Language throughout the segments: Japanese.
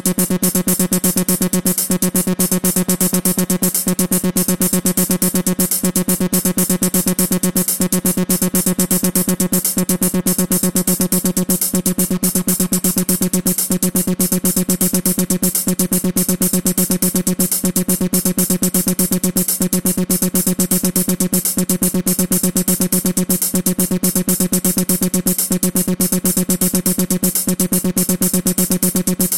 Thank you.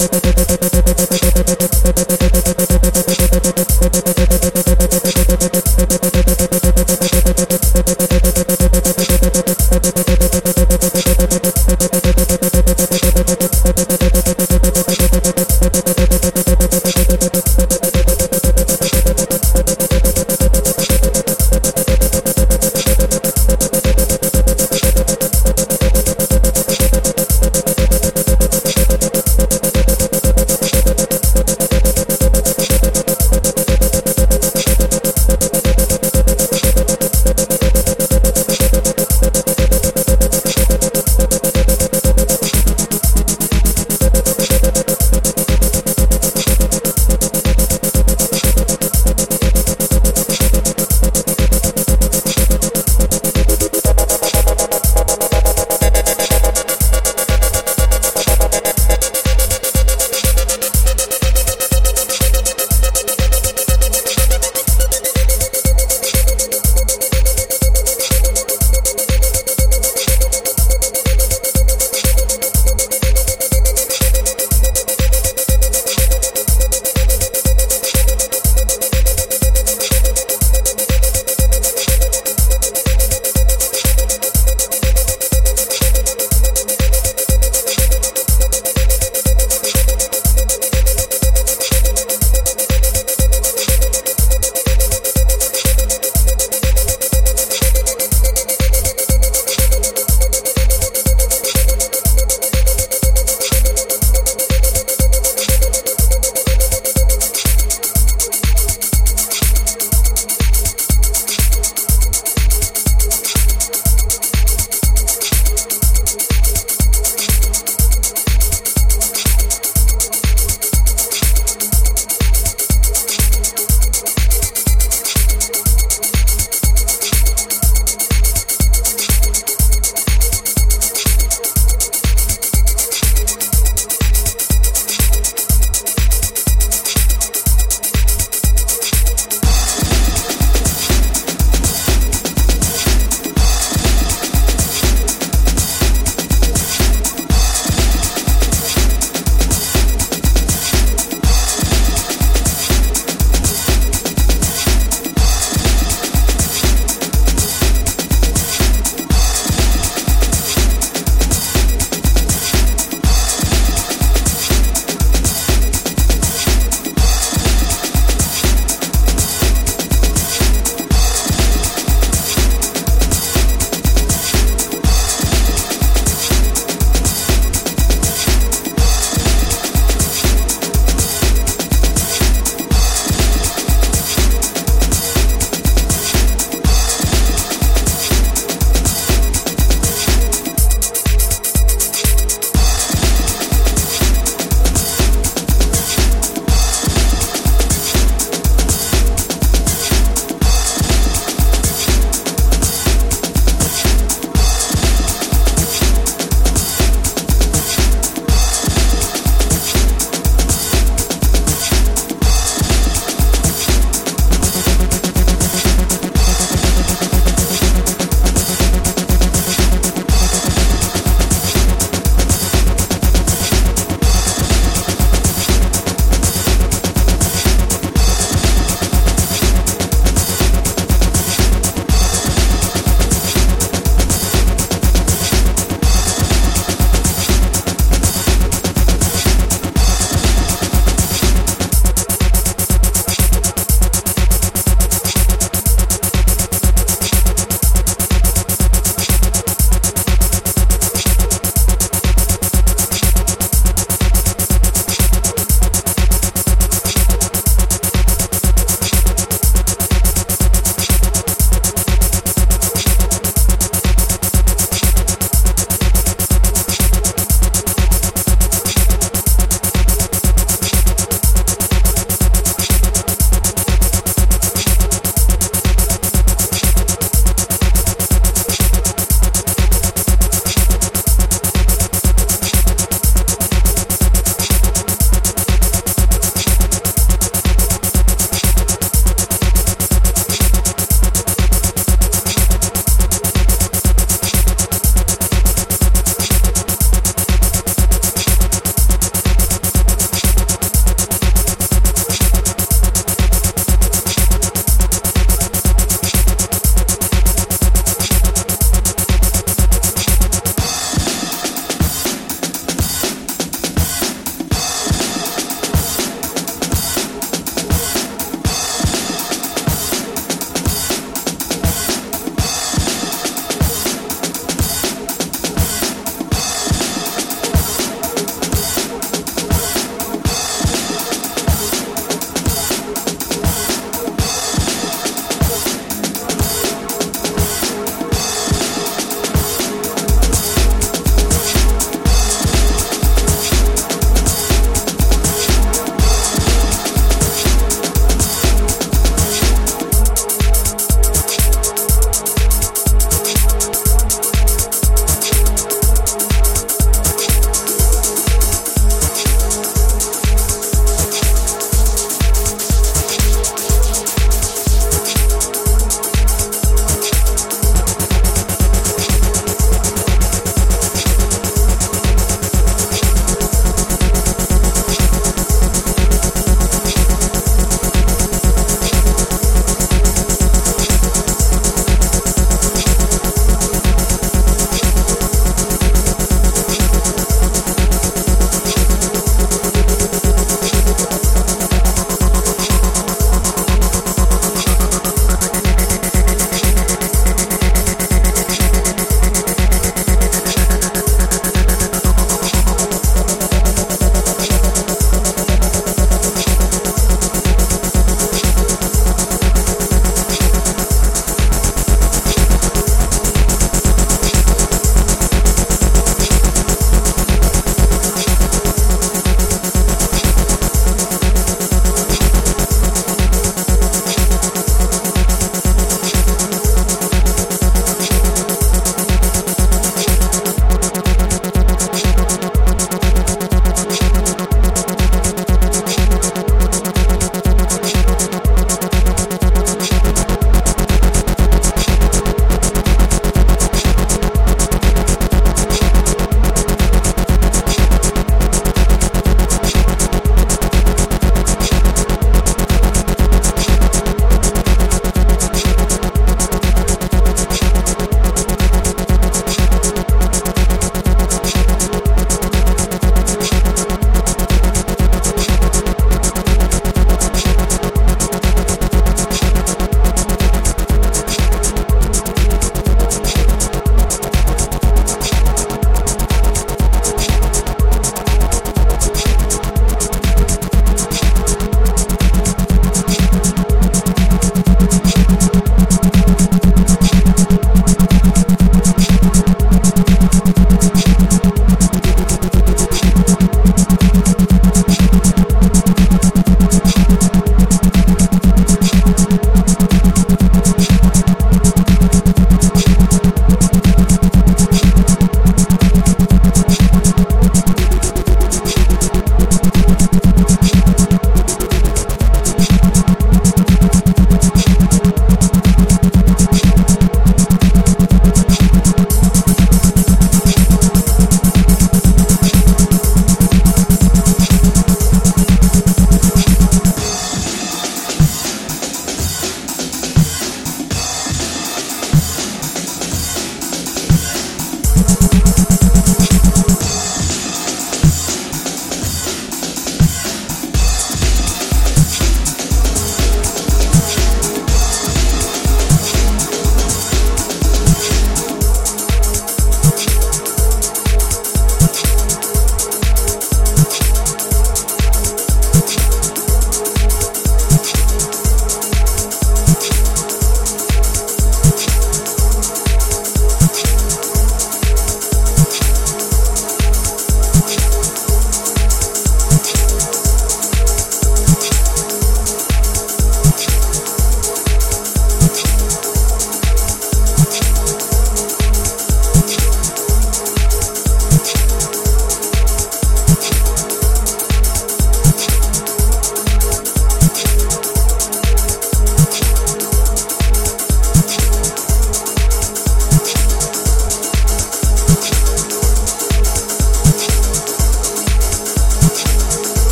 Música